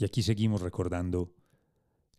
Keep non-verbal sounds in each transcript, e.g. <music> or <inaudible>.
Y aquí seguimos recordando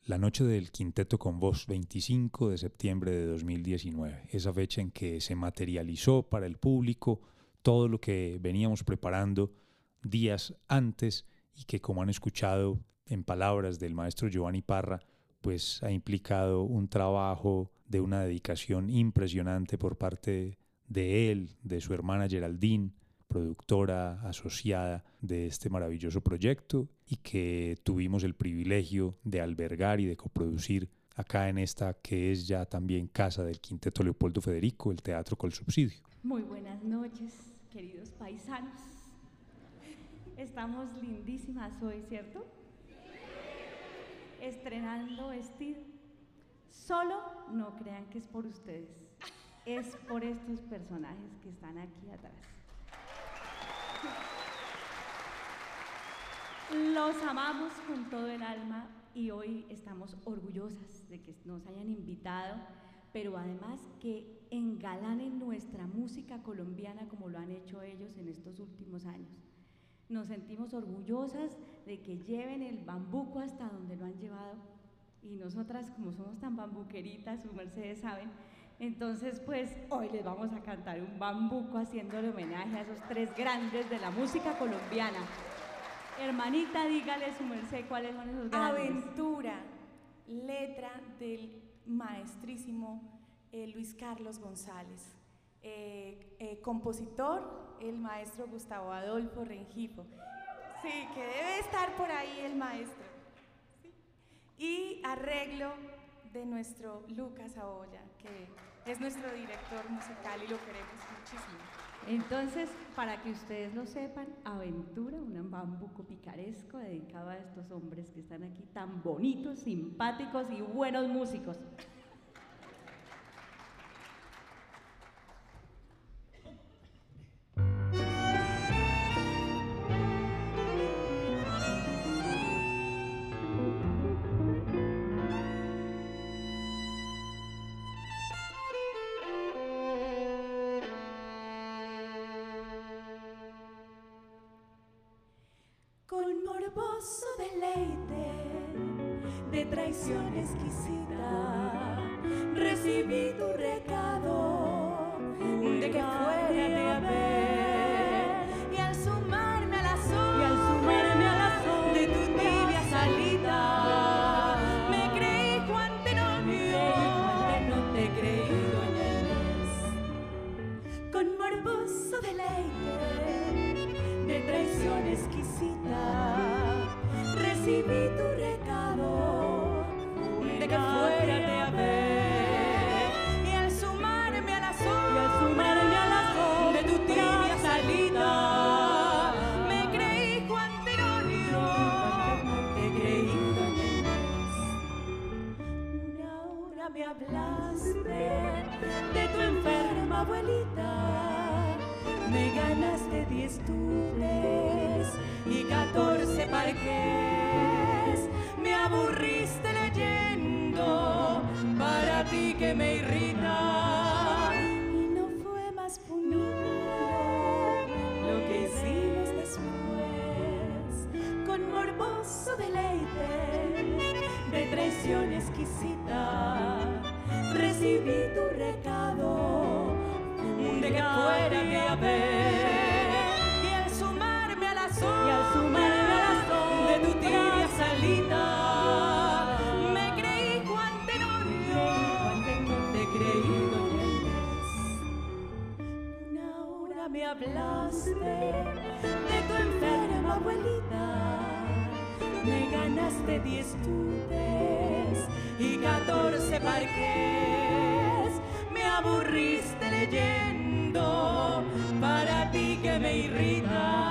la noche del quinteto con voz 25 de septiembre de 2019, esa fecha en que se materializó para el público todo lo que veníamos preparando días antes y que como han escuchado en palabras del maestro Giovanni Parra, pues ha implicado un trabajo de una dedicación impresionante por parte de él, de su hermana Geraldine, productora asociada de este maravilloso proyecto y que tuvimos el privilegio de albergar y de coproducir acá en esta que es ya también casa del Quinteto Leopoldo Federico, el Teatro Col Subsidio. Muy buenas noches, queridos paisanos. Estamos lindísimas hoy, ¿cierto? Estrenando vestido. Solo no crean que es por ustedes, es por estos personajes que están aquí atrás. Los amamos con todo el alma y hoy estamos orgullosas de que nos hayan invitado, pero además que engalanen nuestra música colombiana como lo han hecho ellos en estos últimos años. Nos sentimos orgullosas de que lleven el bambuco hasta donde lo han llevado y nosotras como somos tan bambuqueritas, su mercedes saben, entonces pues hoy les vamos a cantar un bambuco haciéndole homenaje a esos tres grandes de la música colombiana. Hermanita, dígale su merced cuáles son esos grandes. Aventura, letra del maestrísimo eh, Luis Carlos González. Eh, eh, compositor, el maestro Gustavo Adolfo Rengifo. Sí, que debe estar por ahí el maestro. Y arreglo de nuestro Lucas Aoya, que es nuestro director musical y lo queremos muchísimo. Entonces, para que ustedes lo sepan, Aventura, un bambuco picaresco dedicado a estos hombres que están aquí tan bonitos, simpáticos y buenos músicos. ti que me irrita. Y no fue más punible lo que hicimos después, con morboso deleite de traición exquisita. Recibí tu recado de que fuera que haber. de 10 tubes y 14 parques. Me aburriste leyendo para ti que me irrita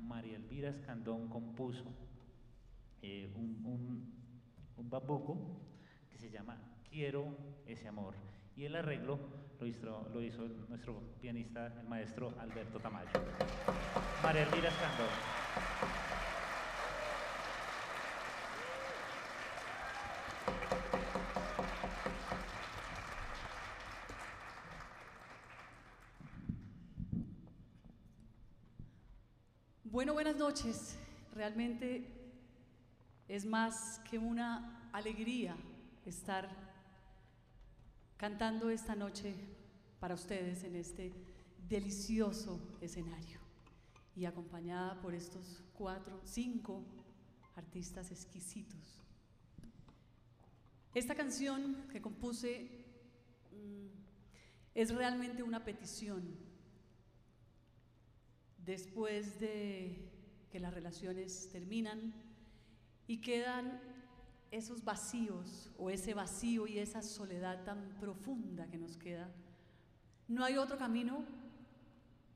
María Elvira Escandón compuso eh, un, un, un bambuco que se llama Quiero ese amor. Y el arreglo lo hizo, lo hizo nuestro pianista, el maestro Alberto Tamayo. María Elvira Escandón. Bueno, buenas noches. Realmente es más que una alegría estar cantando esta noche para ustedes en este delicioso escenario y acompañada por estos cuatro, cinco artistas exquisitos. Esta canción que compuse mm, es realmente una petición después de que las relaciones terminan y quedan esos vacíos o ese vacío y esa soledad tan profunda que nos queda, no hay otro camino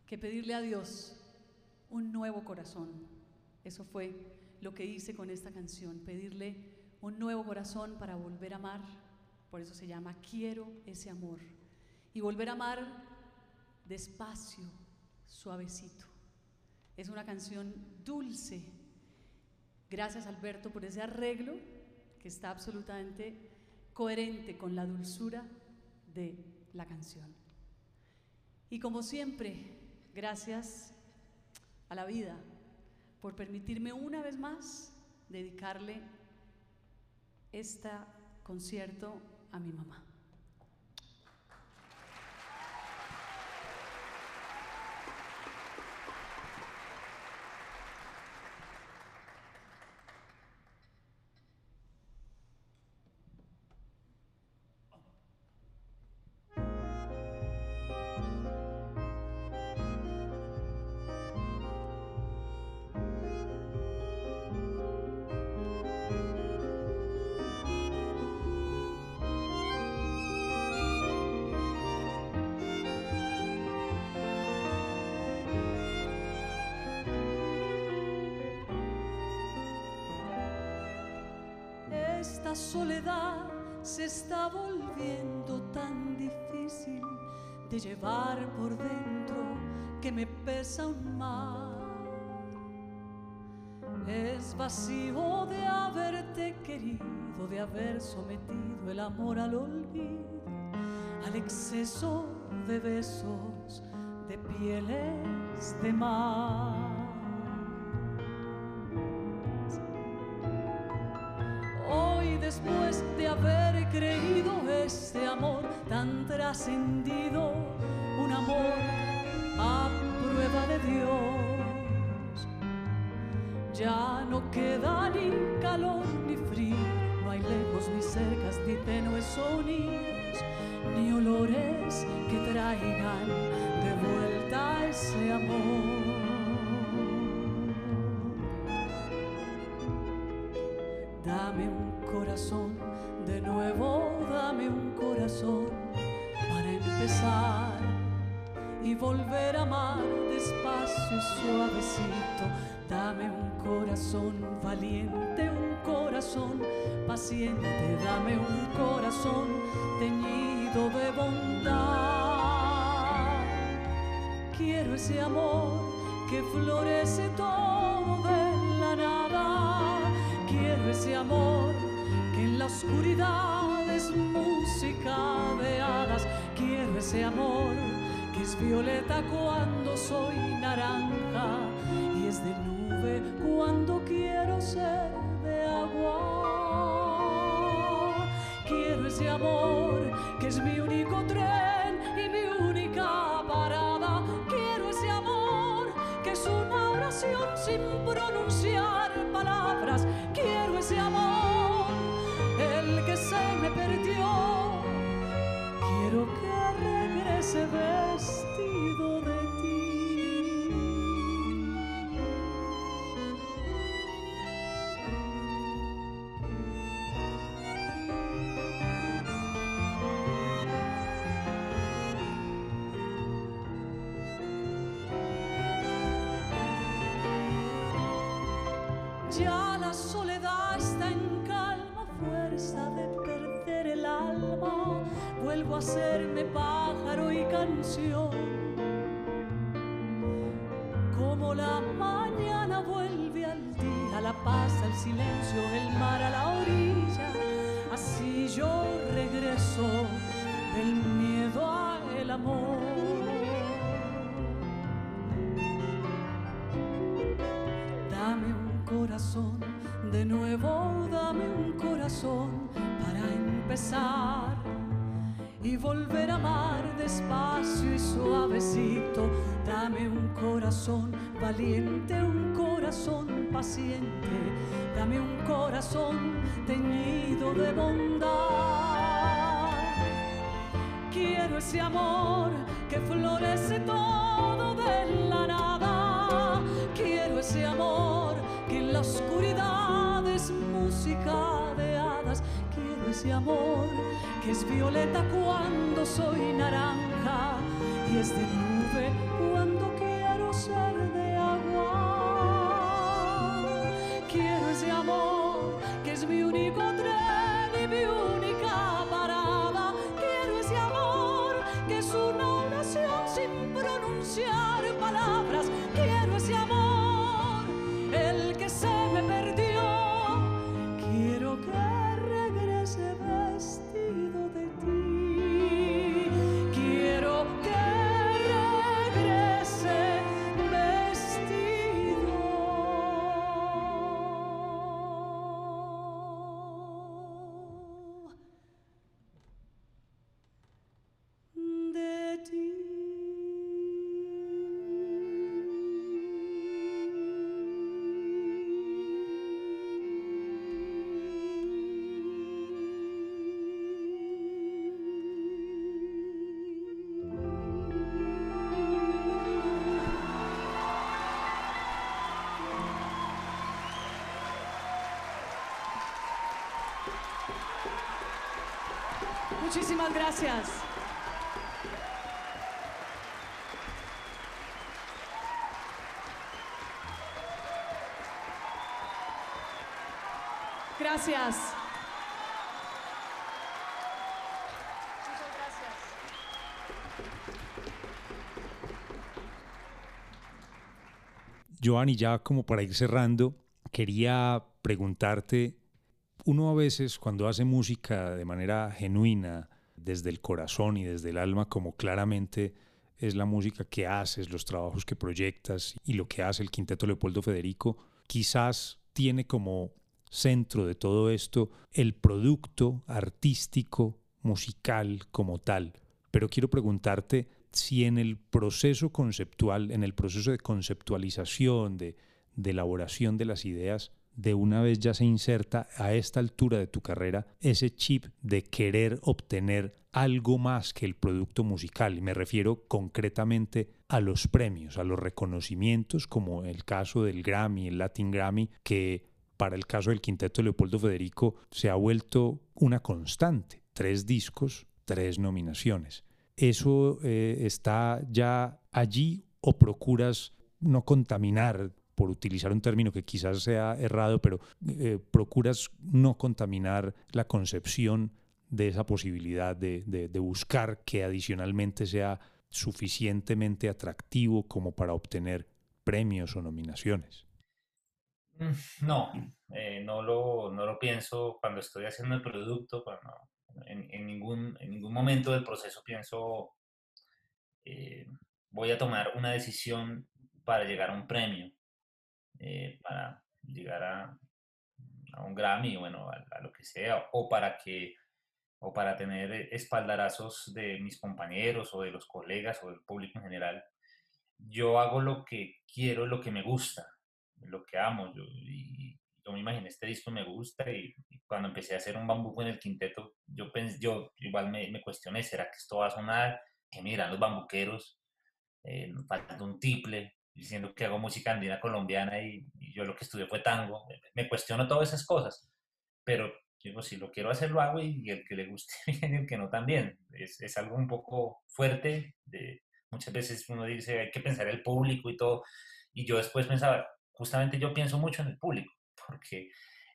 que pedirle a Dios un nuevo corazón. Eso fue lo que hice con esta canción, pedirle un nuevo corazón para volver a amar. Por eso se llama Quiero ese amor. Y volver a amar despacio, suavecito. Es una canción dulce. Gracias Alberto por ese arreglo que está absolutamente coherente con la dulzura de la canción. Y como siempre, gracias a la vida por permitirme una vez más dedicarle este concierto a mi mamá. Esta soledad se está volviendo tan difícil de llevar por dentro que me pesa un mar. Es vacío de haberte querido, de haber sometido el amor al olvido, al exceso de besos, de pieles de mar. Después de haber creído este amor tan trascendido, un amor a prueba de Dios, ya no queda ni calor ni frío, no hay lejos ni cercas ni tenues sonidos, ni olores que traigan de vuelta ese amor. De nuevo dame un corazón para empezar y volver a amar despacio y suavecito. Dame un corazón valiente, un corazón paciente, dame un corazón teñido de bondad. Quiero ese amor que florece todo de la nada. Quiero ese amor la oscuridad es música de hadas. Quiero ese amor que es violeta cuando soy naranja soledad está en calma, fuerza de perder el alma. Vuelvo a serme pájaro y canción. Valiente, un corazón paciente. Dame un corazón teñido de bondad. Quiero ese amor que florece todo de la nada. Quiero ese amor que en la oscuridad es música de hadas. Quiero ese amor que es violeta cuando soy naranja y es de nube Muchísimas gracias. Gracias. Muchas gracias. Joan, y ya como para ir cerrando, quería preguntarte, uno a veces cuando hace música de manera genuina, desde el corazón y desde el alma, como claramente es la música que haces, los trabajos que proyectas y lo que hace el Quinteto Leopoldo Federico, quizás tiene como centro de todo esto el producto artístico, musical como tal. Pero quiero preguntarte si en el proceso conceptual, en el proceso de conceptualización, de, de elaboración de las ideas, de una vez ya se inserta a esta altura de tu carrera ese chip de querer obtener algo más que el producto musical. Y me refiero concretamente a los premios, a los reconocimientos, como el caso del Grammy, el Latin Grammy, que para el caso del quinteto Leopoldo Federico se ha vuelto una constante. Tres discos, tres nominaciones. ¿Eso eh, está ya allí o procuras no contaminar por utilizar un término que quizás sea errado, pero eh, procuras no contaminar la concepción de esa posibilidad de, buscar que adicionalmente sea suficientemente atractivo como para obtener premios o nominaciones. Mm, no, eh, no, lo, no lo pienso cuando estoy haciendo el producto, en, ningún, en ningún momento del proceso pienso eh, voy a tomar una decisión para llegar a un premio, eh, para llegar a, a, un Grammy, bueno, a, lo que sea, o para que o para tener espaldarazos de mis compañeros o de los colegas o del público en general. Yo hago lo que quiero, lo que me gusta, lo que amo. Yo, y yo me imaginé este disco me gusta y, cuando empecé a hacer un bambuco en el quinteto, yo, pensé, yo igual me, me cuestioné, ¿será que esto va a sonar? Que miran los bambuqueros, eh, faltando un tiple, diciendo que hago música andina colombiana y, yo lo que estudié fue tango. Me cuestiono todas esas cosas, pero digo, si lo quiero hacer, lo hago y, el que le guste <laughs> bien y el que no también. Es, es algo un poco fuerte. De, muchas veces uno dice, hay que pensar el público y todo. Y yo después pensaba, justamente yo pienso mucho en el público, <laughs> porque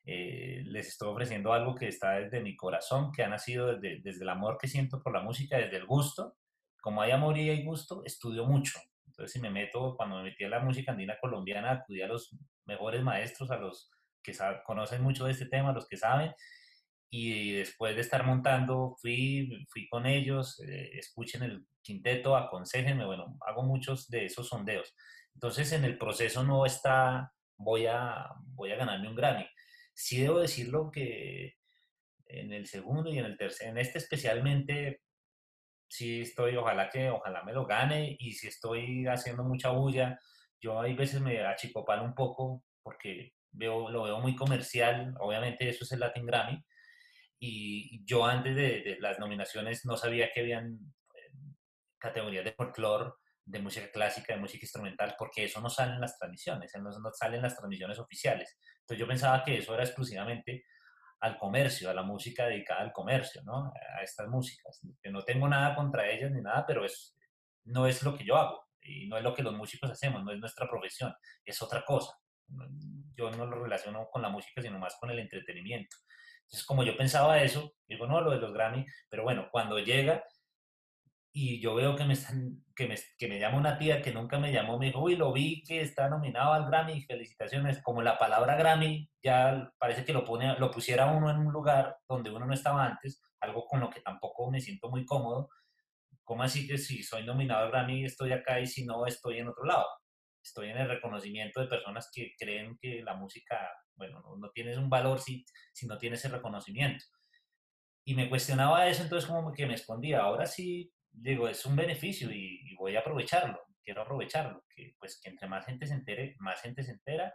eh, les estoy ofreciendo algo que está desde mi corazón, que ha nacido desde, desde el amor que siento por la música, desde el gusto. Como hay amor y hay gusto, estudio mucho. Entonces, si me meto, cuando me metí a la música andina colombiana, acudí a los mejores maestros, a los que conocen mucho de este tema, los que saben, y después de estar montando, fui, fui con ellos, eh, escuchen el quinteto, aconsejenme, bueno, hago muchos de esos sondeos. Entonces, en el proceso no está, voy a, voy a ganarme un Grammy. Sí debo decirlo que en el segundo y en el tercer, en este especialmente, sí estoy, ojalá que, ojalá me lo gane, y si estoy haciendo mucha bulla, yo hay veces me achicopalo un poco porque veo, lo veo muy comercial, obviamente eso es el Latin Grammy, y yo antes de, las nominaciones no sabía que habían eh, categorías de folclore, de música clásica, de música instrumental, porque eso no sale en las transmisiones, no, no sale en las transmisiones oficiales. Entonces yo pensaba que eso era exclusivamente al comercio, a la música dedicada al comercio, ¿no? A estas músicas. Que no tengo nada contra ellas ni nada, pero es, no es lo que yo hago y no es lo que los músicos hacemos, no es nuestra profesión, es otra cosa. Yo no lo relaciono con la música, sino más con el entretenimiento. Entonces, como yo pensaba eso, digo, no, lo de los Grammy, pero bueno, cuando llega y yo veo que me, están, que me, que me llama una tía que nunca me llamó, me dijo, uy, lo vi que está nominado al Grammy, felicitaciones. Como la palabra Grammy ya parece que lo, pone, lo pusiera uno en un lugar donde uno no estaba antes, algo con lo que tampoco me siento muy cómodo. ¿Cómo así que si soy nominado al Grammy estoy acá y si no estoy en otro lado? Estoy en el reconocimiento de personas que creen que la música bueno, no, tienes un valor si, si no tienes el reconocimiento. Y me cuestionaba eso, entonces como que me escondía. Ahora sí, digo, es un beneficio y, voy a aprovecharlo, quiero aprovecharlo, que pues que entre más gente se entere, más gente se entera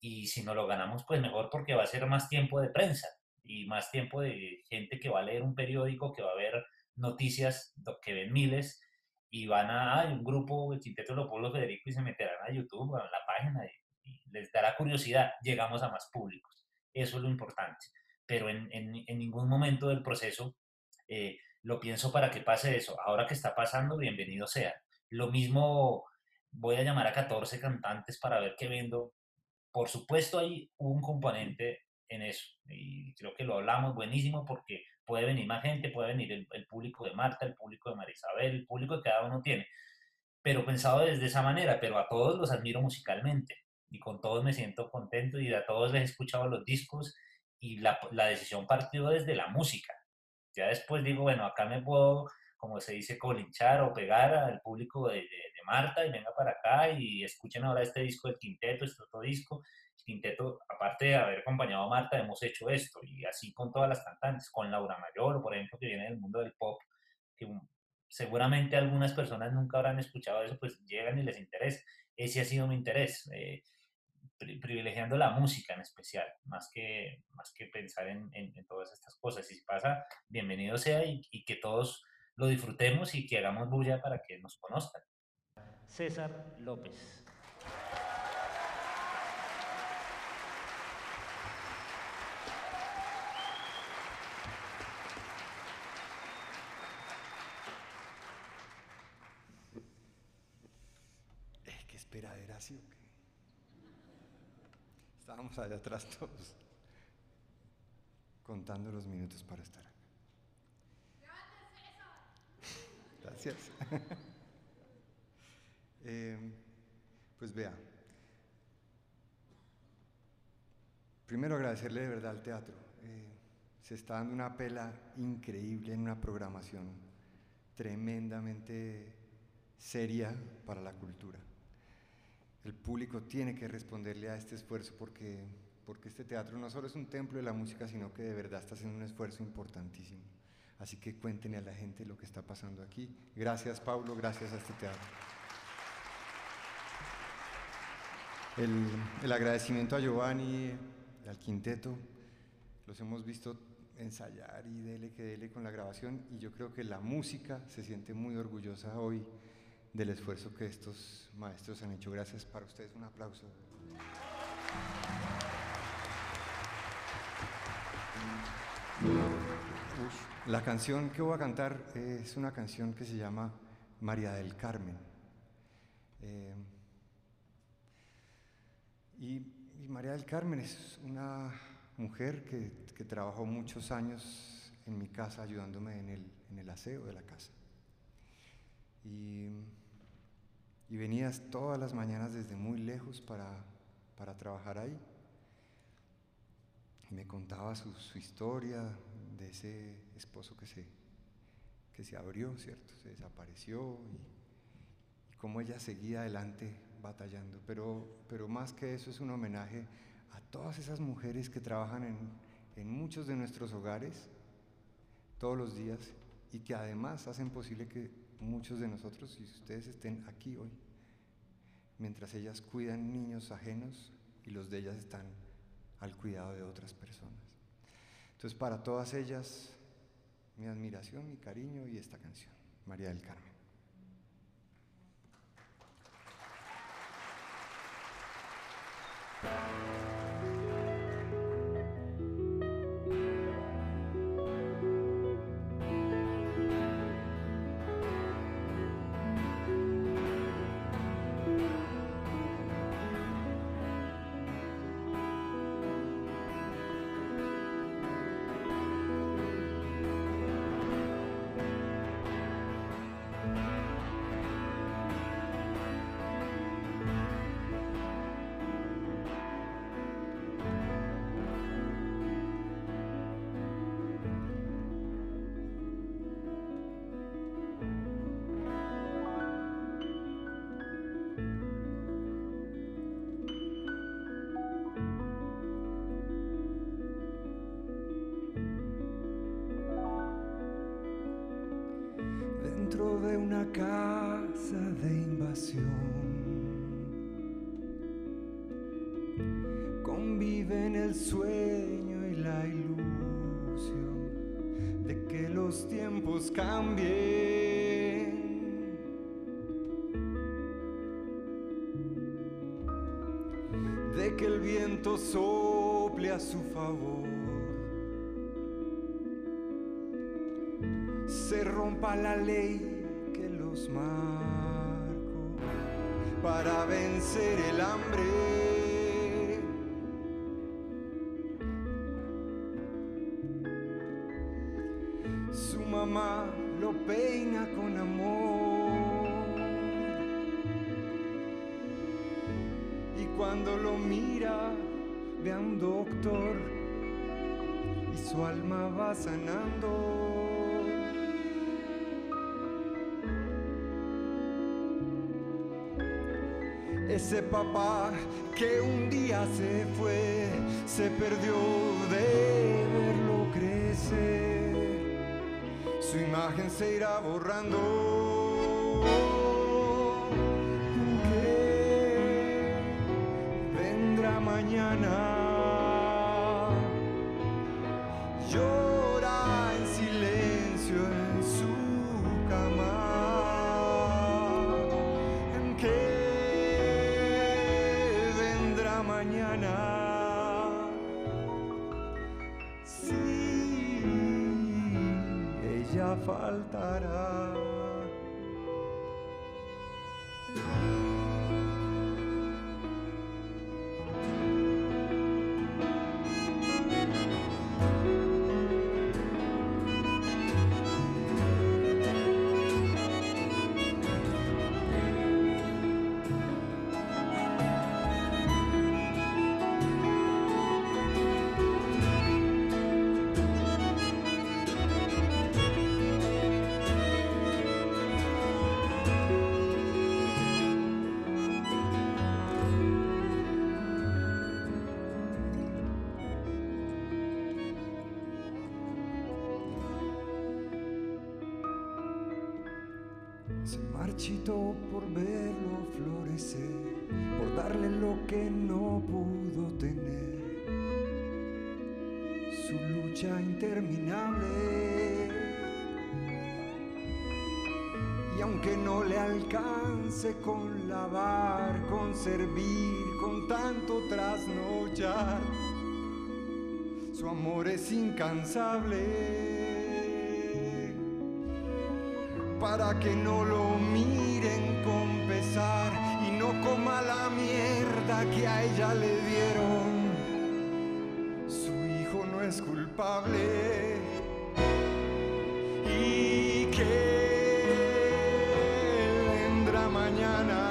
y si no lo ganamos, pues mejor porque va a ser más tiempo de prensa y más tiempo de gente que va a leer un periódico, que va a ver noticias que ven miles y van a, hay un grupo, el Quinteto Leopoldo Federico y se meterán a YouTube, a la página y les dará curiosidad, llegamos a más públicos. Eso es lo importante. Pero en, en, ningún momento del proceso eh, lo pienso para que pase eso. Ahora que está pasando, bienvenido sea. Lo mismo voy a llamar a 14 cantantes para ver qué vendo. Por supuesto, hay un componente en eso. Y creo que lo hablamos buenísimo porque puede venir más gente, puede venir el, público de Marta, el público de Marisabel, el público que cada uno tiene. Pero pensado desde esa manera, pero a todos los admiro musicalmente y con todos me siento contento y a todos les he escuchado los discos y la decisión partió desde la música. Ya después digo, bueno, acá me puedo, como se dice, colinchar o pegar al público de, de, Marta y venga para acá y escuchen ahora este disco del quinteto, este otro disco. Quinteto, aparte de haber acompañado a Marta, hemos hecho esto y así con todas las cantantes, con Laura Mayor, por ejemplo, que viene del mundo del pop, que seguramente algunas personas nunca habrán escuchado eso, pues llegan y les interesa. Ese ha sido mi interés. Eh, privilegiando la música en especial, más que, más que pensar en, en, todas estas cosas. Y si pasa, bienvenido sea y, y, que todos lo disfrutemos y que hagamos bulla para que nos conozcan. César López. ¿Qué esperadera, sí o qué? Estábamos allá atrás todos contando los minutos para estar acá. Gracias. <laughs> eh, Pues vea, primero agradecerle de verdad al teatro. Eh, se está dando una pela increíble en una programación tremendamente seria para la cultura. El público tiene que responderle a este esfuerzo porque, porque este teatro no solo es un templo de la música, sino que de verdad está haciendo un esfuerzo importantísimo. Así que cuéntenle a la gente lo que está pasando aquí. Gracias, Pablo, gracias a este teatro. El, el agradecimiento a Giovanni, al quinteto, los hemos visto ensayar y dele que dele con la grabación y yo creo que la música se siente muy orgullosa hoy del esfuerzo que estos maestros han hecho. Gracias para ustedes, un aplauso. La canción que voy a cantar es una canción que se llama María del Carmen. Eh, y, María del Carmen es una mujer que, que, trabajó muchos años en mi casa ayudándome en el, en el aseo de la casa. Y, y venías todas las mañanas desde muy lejos para, para trabajar ahí. Y me contaba su, su, historia de ese esposo que se, que se abrió, ¿cierto? Se desapareció y, y cómo ella seguía adelante batallando. Pero, pero más que eso es un homenaje a todas esas mujeres que trabajan en, en muchos de nuestros hogares todos los días y que además hacen posible que muchos de nosotros y ustedes estén aquí hoy, mientras ellas cuidan niños ajenos y los de ellas están al cuidado de otras personas. Entonces, para todas ellas, mi admiración, mi cariño y esta canción, María del Carmen. Casa de invasión. Conviven el sueño y la ilusión de que los tiempos cambien. De que el viento sople a su favor. se rompa la ley los marcó para vencer el hambre. Su mamá lo peina con amor y cuando lo mira ve a un doctor y su alma va sanando. Ese papá que un día se fue, se perdió de verlo crecer. Su imagen se irá borrando. ¿Qué vendrá mañana? Faltará. Por verlo florecer, por darle lo que no pudo tener. Su lucha interminable. Y aunque no le alcance con lavar, con servir, con tanto trasnochar, su amor es incansable para que no lo miren con pesar y no coma la mierda que a ella le dieron. Su hijo no es culpable. ¿Y qué vendrá mañana?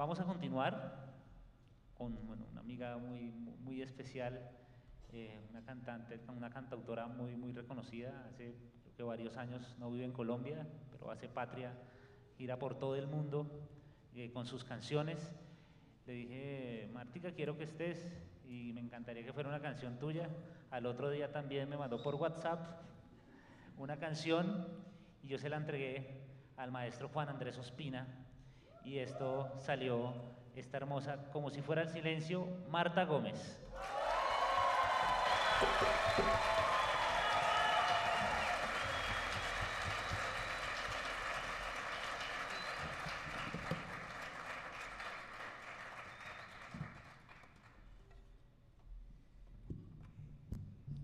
Vamos a continuar con una amiga muy, muy especial, eh, una cantante, una cantautora muy, muy reconocida. Hace varios años no vive en Colombia, pero hace patria, gira por todo el mundo eh, con sus canciones. Le dije, Martica, quiero que estés y me encantaría que fuera una canción tuya. Al otro día también me mandó por WhatsApp una canción y yo se la entregué al maestro Juan Andrés Ospina y esto salió, esta hermosa, como si fuera el silencio, Marta Gómez.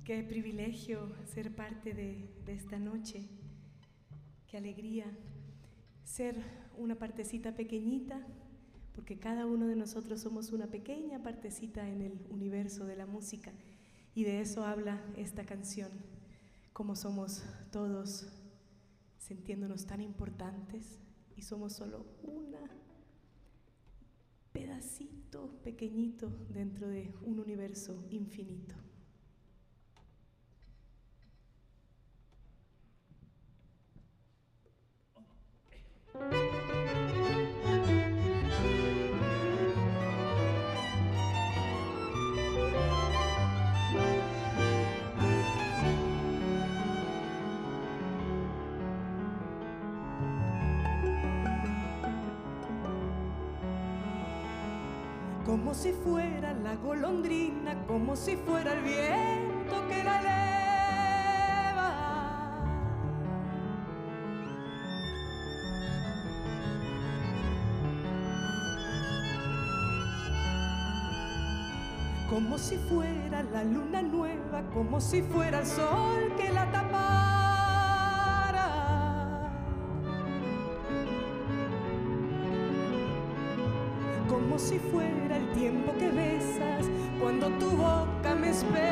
Qué privilegio ser parte de, esta noche. Qué alegría ser una partecita pequeñita, porque cada uno de nosotros somos una pequeña partecita en el universo de la música. Y de eso habla esta canción, como somos todos sintiéndonos tan importantes y somos solo una pedacito pequeñito dentro de un universo infinito. Como si fuera la golondrina, como si fuera el viento que la eleva. Como si fuera la luna nueva, como si fuera el sol que la tapara. Como si fuera tiempo que besas cuando tu boca me espera.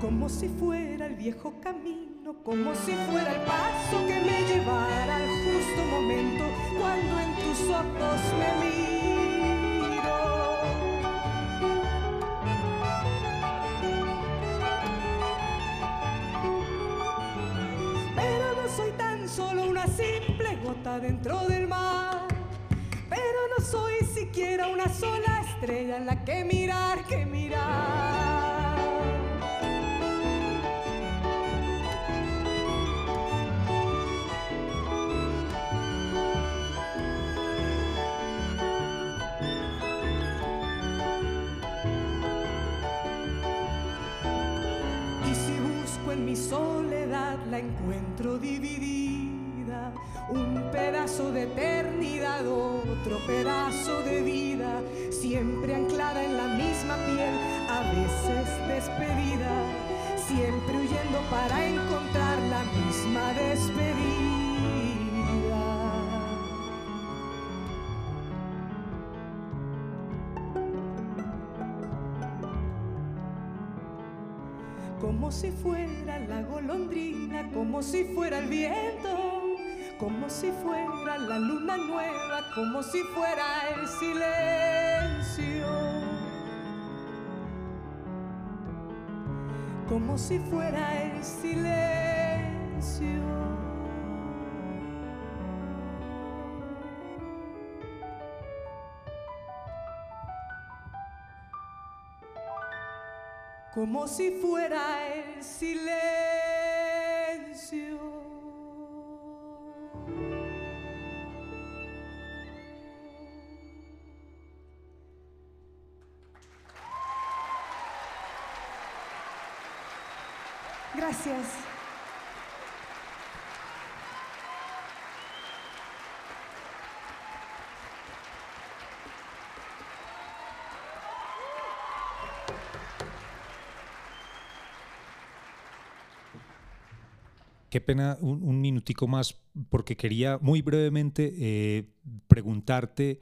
Como si fuera el viejo camino, como si fuera el paso que me llevara al justo momento cuando en tus ojos me miro. Gota dentro del mar, pero no soy siquiera una sola estrella en la que mirar, que mirar. Si fuera la golondrina, como si fuera el viento, como si fuera la luna nueva, como si fuera el silencio. Como si fuera el silencio. Como si fuera el silencio. Gracias. Qué pena un, minutico más, porque quería muy brevemente eh, preguntarte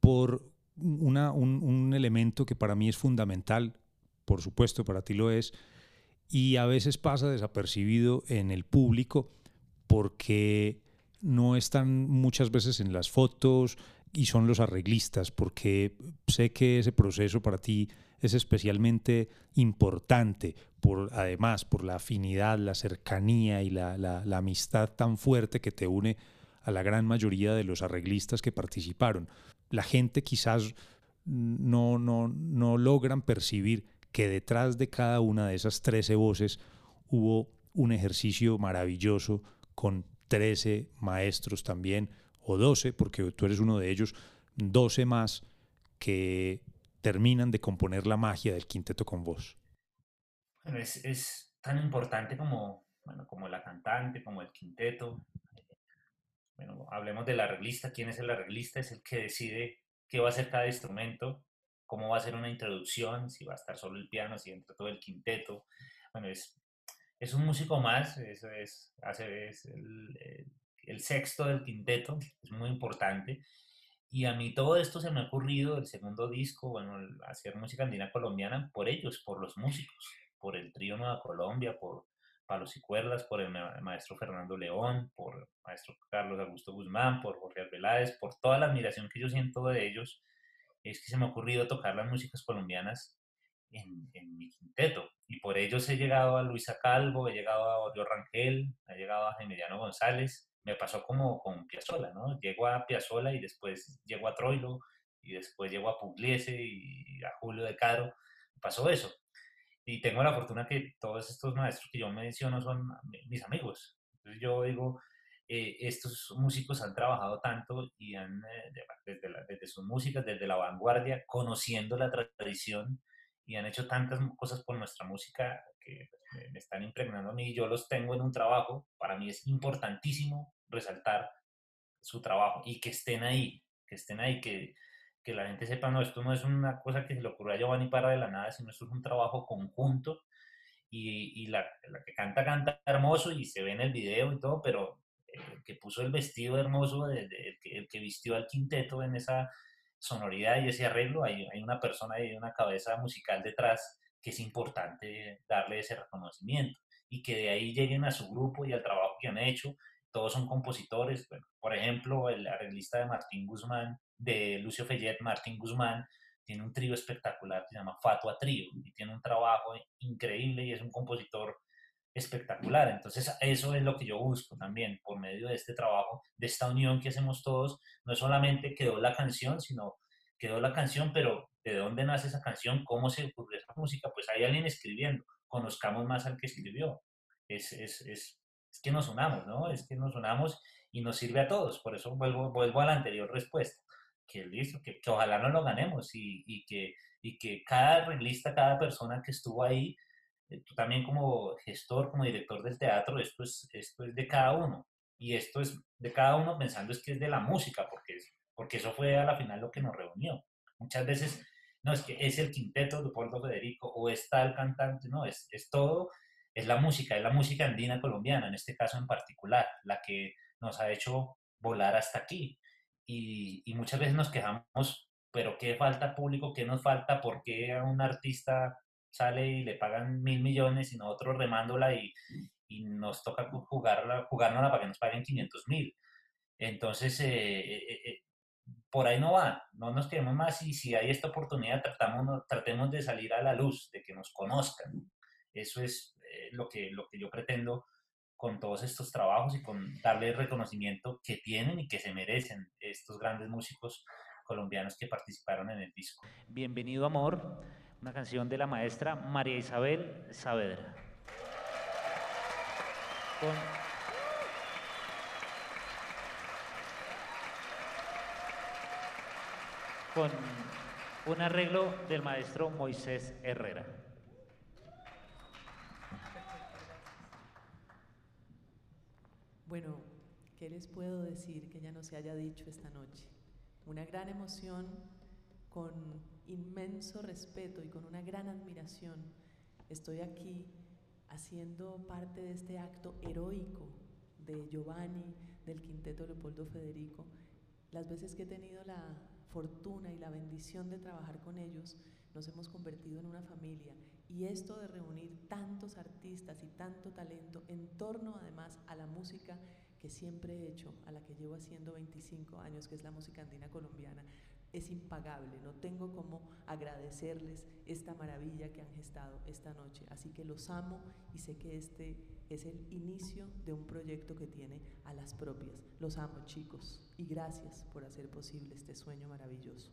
por una, un, un, elemento que para mí es fundamental, por supuesto, para ti lo es, y a veces pasa desapercibido en el público porque no están muchas veces en las fotos y son los arreglistas, porque sé que ese proceso para ti es especialmente importante, por, además por la afinidad, la cercanía y la, la, amistad tan fuerte que te une a la gran mayoría de los arreglistas que participaron. La gente quizás no, no, no logran percibir que detrás de cada una de esas 13 voces hubo un ejercicio maravilloso con 13 maestros también, o 12, porque tú eres uno de ellos, 12 más que terminan de componer la magia del quinteto con voz? Bueno, es, es tan importante como, bueno, como la cantante, como el quinteto. Bueno, hablemos del arreglista. ¿Quién es el arreglista? Es el que decide qué va a hacer cada instrumento, cómo va a ser una introducción, si va a estar solo el piano, si entra todo el quinteto. Bueno, es, es un músico más, eso es, hace, es el, el, sexto del quinteto, es muy importante. Y a mí todo esto se me ha ocurrido, el segundo disco, bueno, hacer música andina colombiana, por ellos, por los músicos, por el trío Nueva Colombia, por Palos y Cuerdas, por el maestro Fernando León, por el maestro Carlos Augusto Guzmán, por Jorge Arbeláez, por toda la admiración que yo siento de ellos, es que se me ha ocurrido tocar las músicas colombianas en, mi quinteto. Y por ellos he llegado a Luisa Calvo, he llegado a Orio Rangel, he llegado a Gemeliano González, me pasó como con Piazzolla, ¿no? Llego a Piazzolla y después llego a Troilo y después llego a Pugliese y a Julio de Caro. Pasó eso. Y tengo la fortuna que todos estos maestros que yo menciono son mis amigos. Yo digo, eh, estos músicos han trabajado tanto y han, eh, desde, desde sus músicas, desde la vanguardia, conociendo la tradición y han hecho tantas cosas por nuestra música que me están impregnando a mí. Yo los tengo en un trabajo. Para mí es importantísimo resaltar su trabajo y que estén ahí, que estén ahí, que, que la gente sepa, no, esto no es una cosa que se le ocurrió a Giovanni para de la nada, sino esto es un trabajo conjunto y, y la, la, que canta, canta hermoso y se ve en el video y todo, pero el que puso el vestido hermoso, el, que, el vistió al quinteto en esa sonoridad y ese arreglo, hay, hay una persona y una cabeza musical detrás que es importante darle ese reconocimiento. y que de ahí lleguen a su grupo y al trabajo que han hecho. Todos son compositores. Bueno, por ejemplo, el arreglista de Martín Guzmán, de Lucio Fellet, Martín Guzmán, tiene un trío espectacular que se llama Fatua Trío y tiene un trabajo increíble y es un compositor espectacular. Entonces, eso es lo que yo busco también por medio de este trabajo, de esta unión que hacemos todos. No solamente quedó la canción, sino quedó la canción, pero ¿de dónde nace esa canción? ¿Cómo se ocurrió esa música? Pues hay alguien escribiendo, conozcamos más al que escribió. Es, es, es, es que nos unamos, ¿no? Es que nos unamos y nos sirve a todos. Por eso vuelvo, vuelvo a la anterior respuesta, que listo, que, que ojalá no lo ganemos y, y, que, y que cada arreglista, cada persona que estuvo ahí, eh, tú también como gestor, como director del teatro, esto es, esto es de cada uno. Y esto es de cada uno pensando es que es de la música, porque, porque eso fue a la final lo que nos reunió. Muchas veces, no, es que es el quinteto de Puerto Federico o está el cantante, no, es, es todo, es la música, es la música andina colombiana, en este caso en particular, la que nos ha hecho volar hasta aquí. Y, muchas veces nos quejamos, pero ¿qué falta público? ¿Qué nos falta? ¿Por qué a un artista sale y le pagan mil millones y nosotros remándola y, y nos toca jugarla, jugárnosla para que nos paguen 500 mil. Entonces, eh, eh, eh, por ahí no va, no nos quedemos más y si hay esta oportunidad, tratamos, tratemos de salir a la luz, de que nos conozcan. Eso es lo, que, lo que yo pretendo con todos estos trabajos y con darle el reconocimiento que tienen y que se merecen estos grandes músicos colombianos que participaron en el disco. Bienvenido Amor una canción de la maestra María Isabel Saavedra. Con un arreglo del maestro Moisés Herrera. Bueno, ¿qué les puedo decir que ya no se haya dicho esta noche? Una gran emoción con inmenso respeto y con una gran admiración estoy aquí haciendo parte de este acto heroico de Giovanni, del quinteto Leopoldo Federico. Las veces que he tenido la fortuna y la bendición de trabajar con ellos, nos hemos convertido en una familia. Y esto de reunir tantos artistas y tanto talento en torno además a la música que siempre he hecho, a la que llevo haciendo 25 años, que es la música andina colombiana, es impagable, no tengo cómo agradecerles esta maravilla que han gestado esta noche. Así que los amo y sé que este es el inicio de un proyecto que tiene a las propias. Los amo chicos y gracias por hacer posible este sueño maravilloso.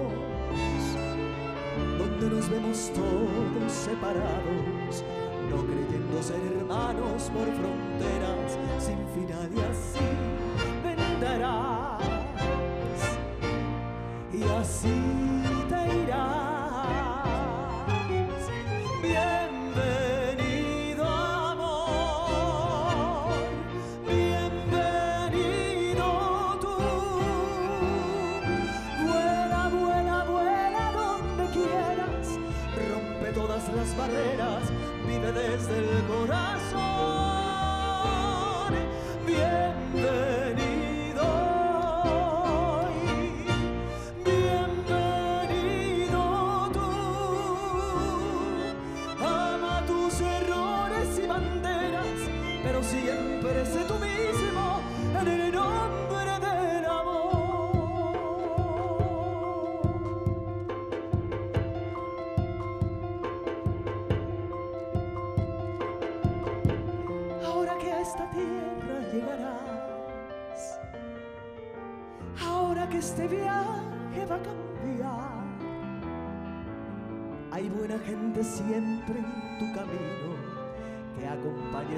nos vemos todos separados, no creyendo ser hermanos por fronteras sin final y así venderás y así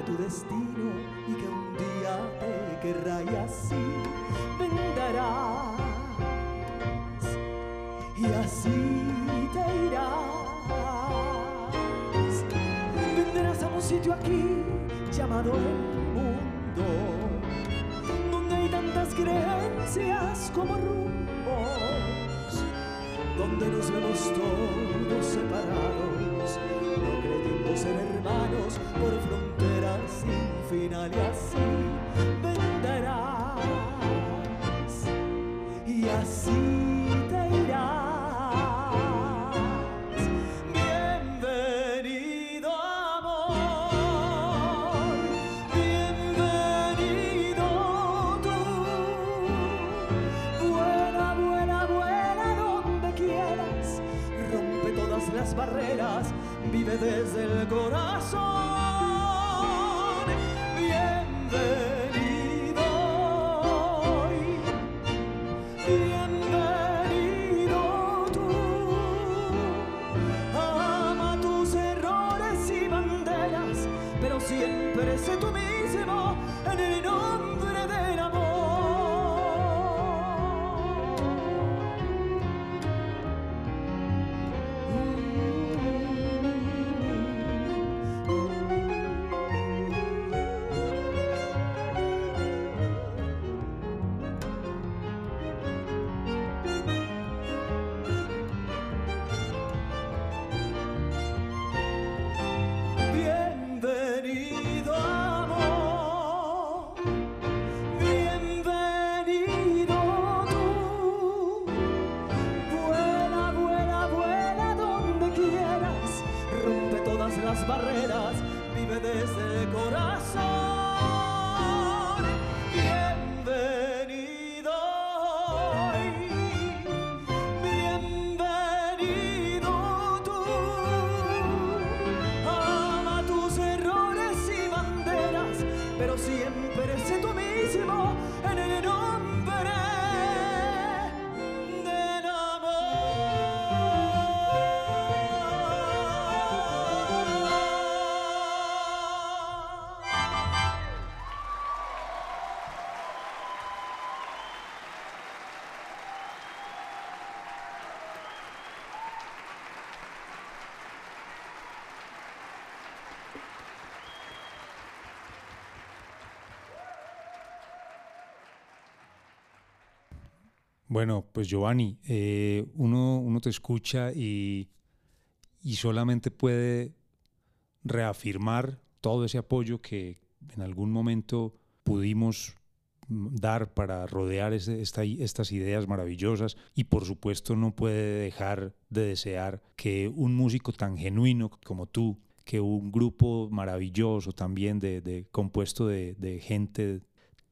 tu destino y que un día te querrá y así venderás y así te irás. Vendrás a un sitio aquí llamado el mundo, donde hay tantas creencias como rumbos, donde nos vemos todos separados, no creyendo ser hermanos por fronteras final y así venderás y así Bueno, pues Giovanni, eh, uno, uno te escucha y, y solamente puede reafirmar todo ese apoyo que en algún momento pudimos dar para rodear estas ideas maravillosas. Y por supuesto no puede dejar de desear que un músico tan genuino como tú, que un grupo maravilloso también de, de- compuesto de, de gente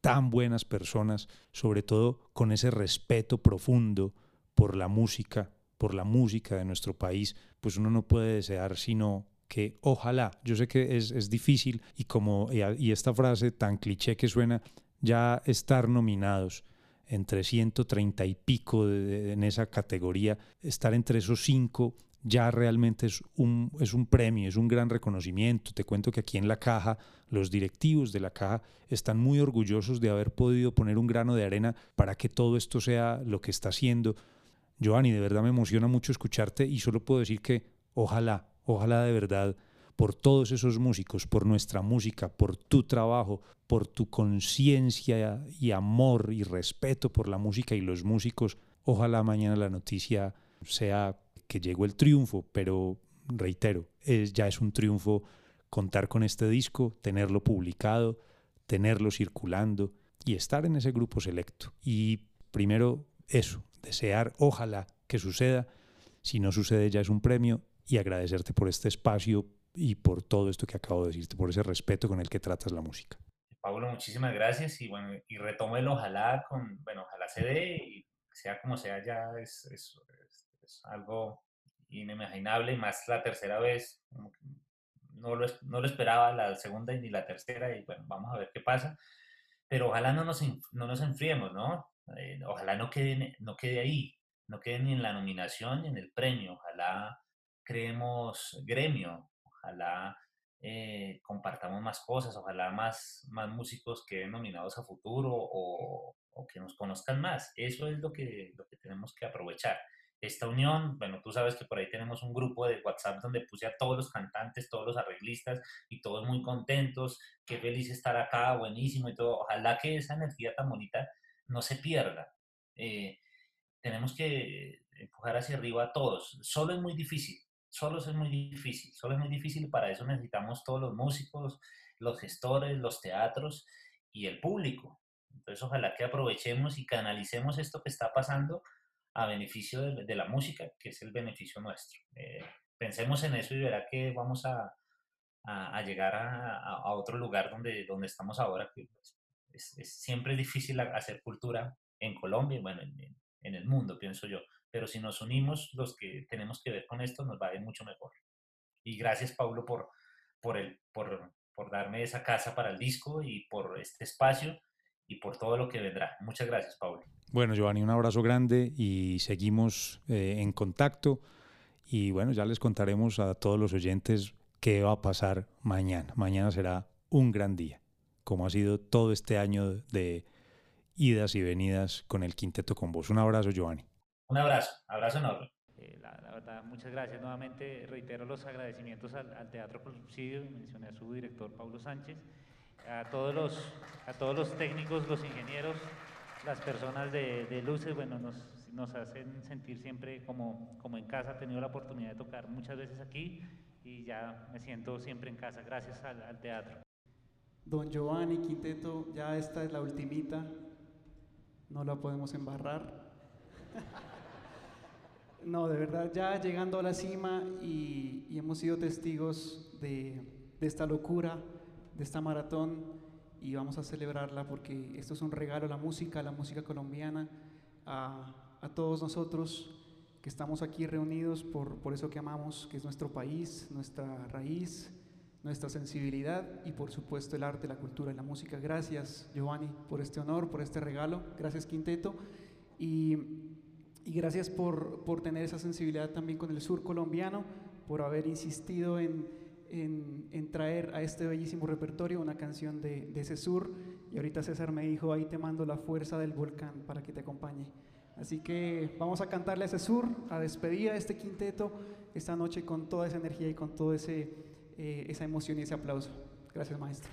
tan buenas personas, sobre todo con ese respeto profundo por la música, por la música de nuestro país, pues uno no puede desear sino que ojalá, yo sé que es, es difícil y como y, esta frase tan cliché que suena, ya estar nominados entre 130 y pico de- de- en esa categoría, estar entre esos cinco ya realmente es un, es un premio, es un gran reconocimiento. Te cuento que aquí en la caja, los directivos de la caja están muy orgullosos de haber podido poner un grano de arena para que todo esto sea lo que está haciendo. Giovanni, de verdad me emociona mucho escucharte y solo puedo decir que ojalá, ojalá de verdad, por todos esos músicos, por nuestra música, por tu trabajo, por tu conciencia y amor y respeto por la música y los músicos, ojalá mañana la noticia sea que llegó el triunfo, pero reitero, es, ya es un triunfo contar con este disco, tenerlo publicado, tenerlo circulando y estar en ese grupo selecto. Y primero eso, desear, ojalá que suceda, si no sucede ya es un premio y agradecerte por este espacio y por todo esto que acabo de decirte, por ese respeto con el que tratas la música. Pablo, muchísimas gracias y bueno, y retomo el ojalá con, bueno, ojalá se dé y sea como sea ya es, es, es- algo inimaginable más la tercera vez, no lo, no lo esperaba la segunda y ni la tercera y bueno, vamos a ver qué pasa, pero ojalá no nos, no nos enfriemos, ¿no? Eh, ojalá no quede, no quede ahí, no quede ni en la nominación ni en el premio. Ojalá creemos gremio, ojalá eh, compartamos más cosas, ojalá más, más músicos queden nominados a futuro o, o, que nos conozcan más. Eso es lo que, lo que tenemos que aprovechar. Esta unión, bueno, tú sabes que por ahí tenemos un grupo de WhatsApp donde puse a todos los cantantes, todos los arreglistas y todos muy contentos, qué feliz estar acá, buenísimo y todo. Ojalá que esa energía tan bonita no se pierda. Eh, tenemos que empujar hacia arriba a todos. Solo es muy difícil, solo es muy difícil, solo es muy difícil. Para eso necesitamos todos los músicos, los gestores, los teatros y el público. Entonces, ojalá que aprovechemos y canalicemos esto que está pasando a beneficio de, la música, que es el beneficio nuestro. Eh, pensemos en eso y verá que vamos a, a, llegar a, a, otro lugar donde, donde estamos ahora, pues, es, siempre difícil hacer cultura en Colombia, bueno, en, en, el mundo, pienso yo. Pero si nos unimos, los que tenemos que ver con esto, nos va a ir mucho mejor. Y gracias, Paulo, por, por, el, por, por darme esa casa para el disco y por este espacio y por todo lo que vendrá. Muchas gracias, Paulo. Bueno, Giovanni, un abrazo grande y seguimos eh, en contacto. Y bueno, ya les contaremos a todos los oyentes qué va a pasar mañana. Mañana será un gran día como ha sido todo este año de idas y venidas con el quinteto con vos. Un abrazo, Giovanni. Un abrazo, abrazo enorme. Eh, la, verdad, muchas gracias. Nuevamente reitero los agradecimientos al, Teatro Subsidio, mencioné a su director Paulo Sánchez, a todos los, a todos los técnicos, los ingenieros, las personas de, de luces, bueno, nos, nos hacen sentir siempre como, como en casa. He tenido la oportunidad de tocar muchas veces aquí y ya me siento siempre en casa, gracias al teatro. Don Giovanni Quinteto, ya esta es la ultimita, no la podemos embarrar. <laughs> no, de verdad, ya llegando a la cima y, hemos sido testigos de, esta locura, de esta maratón y vamos a celebrarla porque esto es un regalo a la música, a la música colombiana, a, todos nosotros que estamos aquí reunidos por, por eso que amamos, que es nuestro país, nuestra raíz nuestra sensibilidad y por supuesto el arte, la cultura y la música. Gracias Giovanni por este honor, por este regalo. Gracias Quinteto. Y, y gracias por, por, tener esa sensibilidad también con el sur colombiano, por haber insistido en, en, traer a este bellísimo repertorio una canción de, de, ese sur. Y ahorita César me dijo, ahí te mando la fuerza del volcán para que te acompañe. Así que vamos a cantarle a ese a despedir a este quinteto esta noche con toda esa energía y con ese eh, esa emoción y ese aplauso. Gracias, maestro.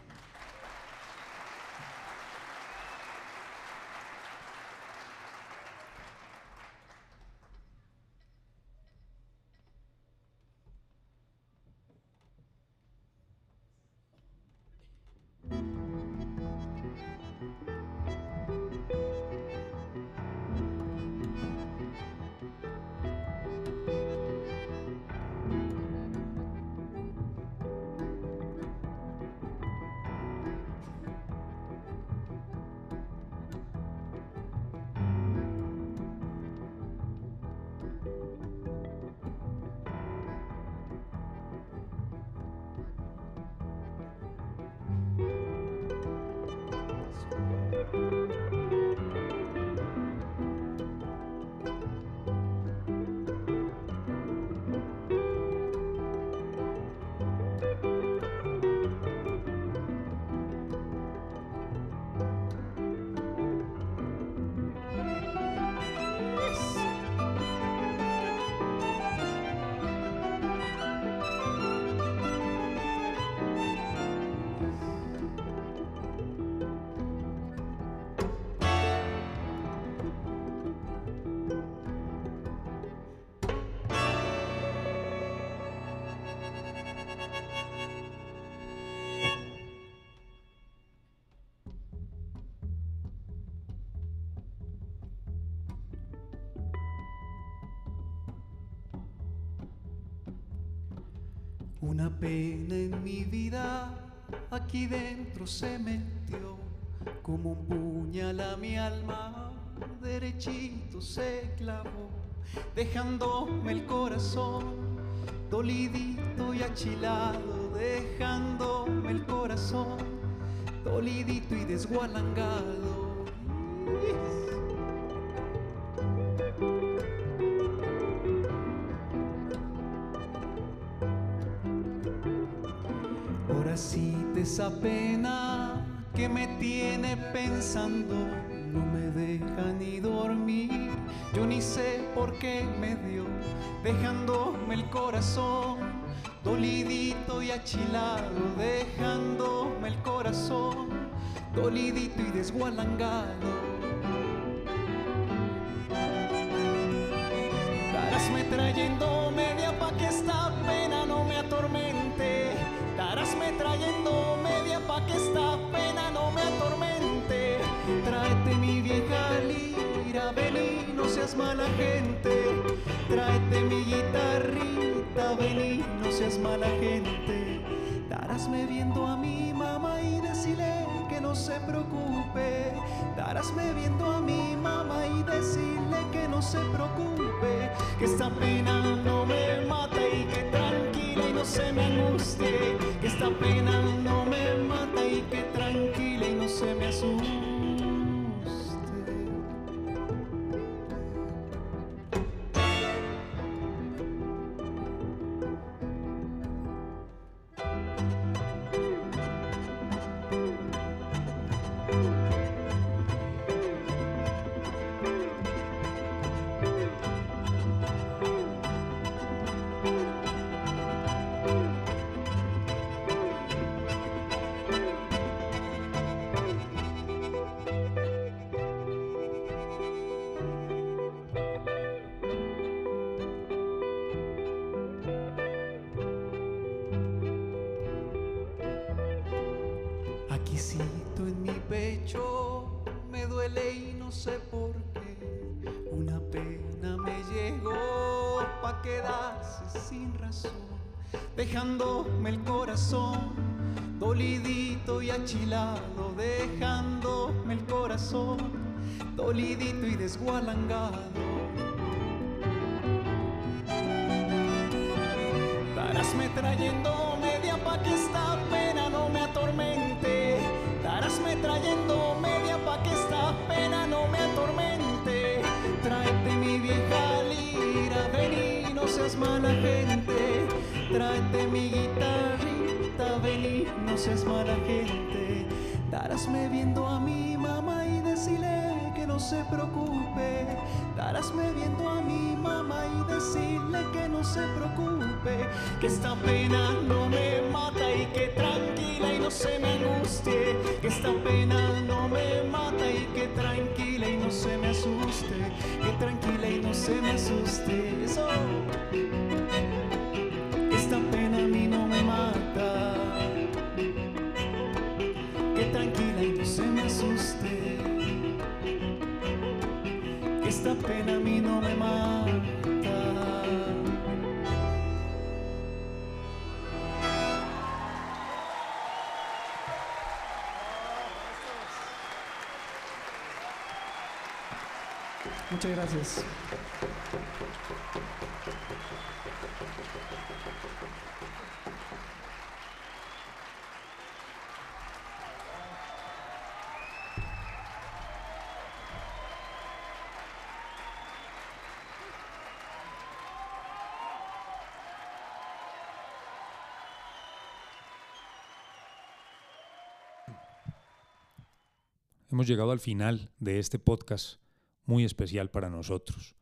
Pena en mi vida aquí dentro se metió como un puñal a mi alma, derechito se clavó, dejándome el corazón dolidito y achilado, dejándome el corazón dolidito y desgualangado. No me deja ni dormir. Yo ni sé por qué me dio, dejándome el corazón dolidito y achilado, dejándome el corazón dolidito y desgualangado. Trayendo media pa' que esta no seas mala gente. Tráete mi guitarrita, vení, no seas mala gente. Darásme viendo a mi mamá y decirle que no se preocupe. Darásme viendo a mi mamá y decirle que no se preocupe. Que esta pena no me mata y que tranquila y no se me angustie. Que esta pena no me mata y que tranquila y no se me asuste. Mala gente. Tráete mi guitarrita, vení, no seas mala gente. Darásme viendo a mi mamá y decirle no se preocupe. Darásme viendo a mi mamá y decirle que no se preocupe. Que esta pena no me mata y que tranquila y no se me angustie. Que esta pena no me mata y que tranquila y no se me asuste. Que tranquila y no se me asuste. Eso. Hemos llegado al final de este podcast muy especial para nosotros.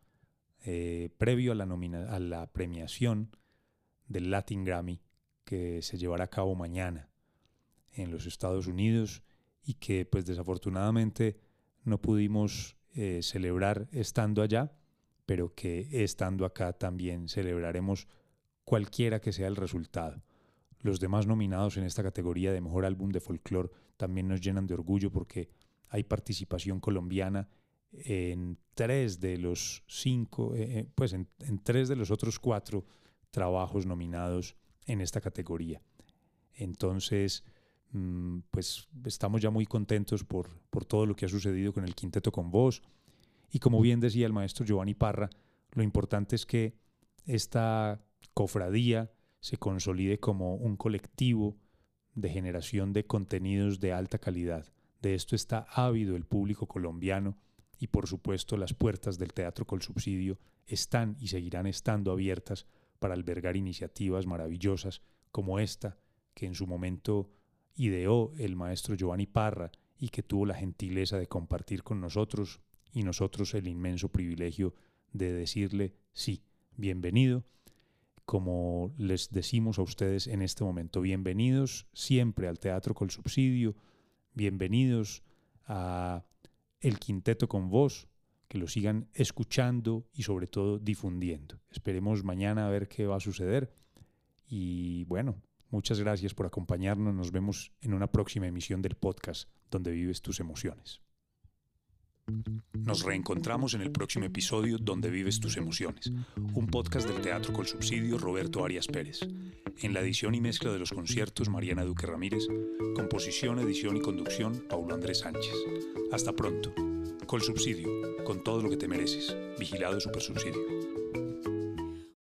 Eh, previo a la, nomina- a la premiación del Latin Grammy que se llevará a cabo mañana en los Estados Unidos y que pues desafortunadamente no pudimos eh, celebrar estando allá, pero que estando acá también celebraremos cualquiera que sea el resultado. Los demás nominados en esta categoría de mejor álbum de folclore también nos llenan de orgullo porque hay participación colombiana en tres de los cinco, eh, eh, pues en, en tres de los otros cuatro trabajos nominados en esta categoría. Entonces, mm, pues estamos ya muy contentos por, por todo lo que ha sucedido con el quinteto con voz. Y como bien decía el maestro Giovanni Parra, lo importante es que esta cofradía se consolide como un colectivo de generación de contenidos de alta calidad. De esto está ávido el público colombiano y por supuesto las puertas del Teatro Col Subsidio están y seguirán estando abiertas para albergar iniciativas maravillosas como esta que en su momento ideó el maestro Giovanni Parra y que tuvo la gentileza de compartir con nosotros y nosotros el inmenso privilegio de decirle sí, bienvenido. Como les decimos a ustedes en este momento, bienvenidos siempre al Teatro con Subsidio, bienvenidos a El Quinteto con Voz, que lo sigan escuchando y sobre todo difundiendo. Esperemos mañana a ver qué va a suceder. Y bueno, muchas gracias por acompañarnos. Nos vemos en una próxima emisión del podcast donde vives tus emociones. Nos reencontramos en el próximo episodio Donde vives tus emociones, un podcast del Teatro Col Subsidio Roberto Arias Pérez. En la edición y mezcla de los conciertos Mariana Duque Ramírez, composición, edición y conducción Paulo Andrés Sánchez. Hasta pronto. Col Subsidio, con todo lo que te mereces. Vigilado Super Subsidio.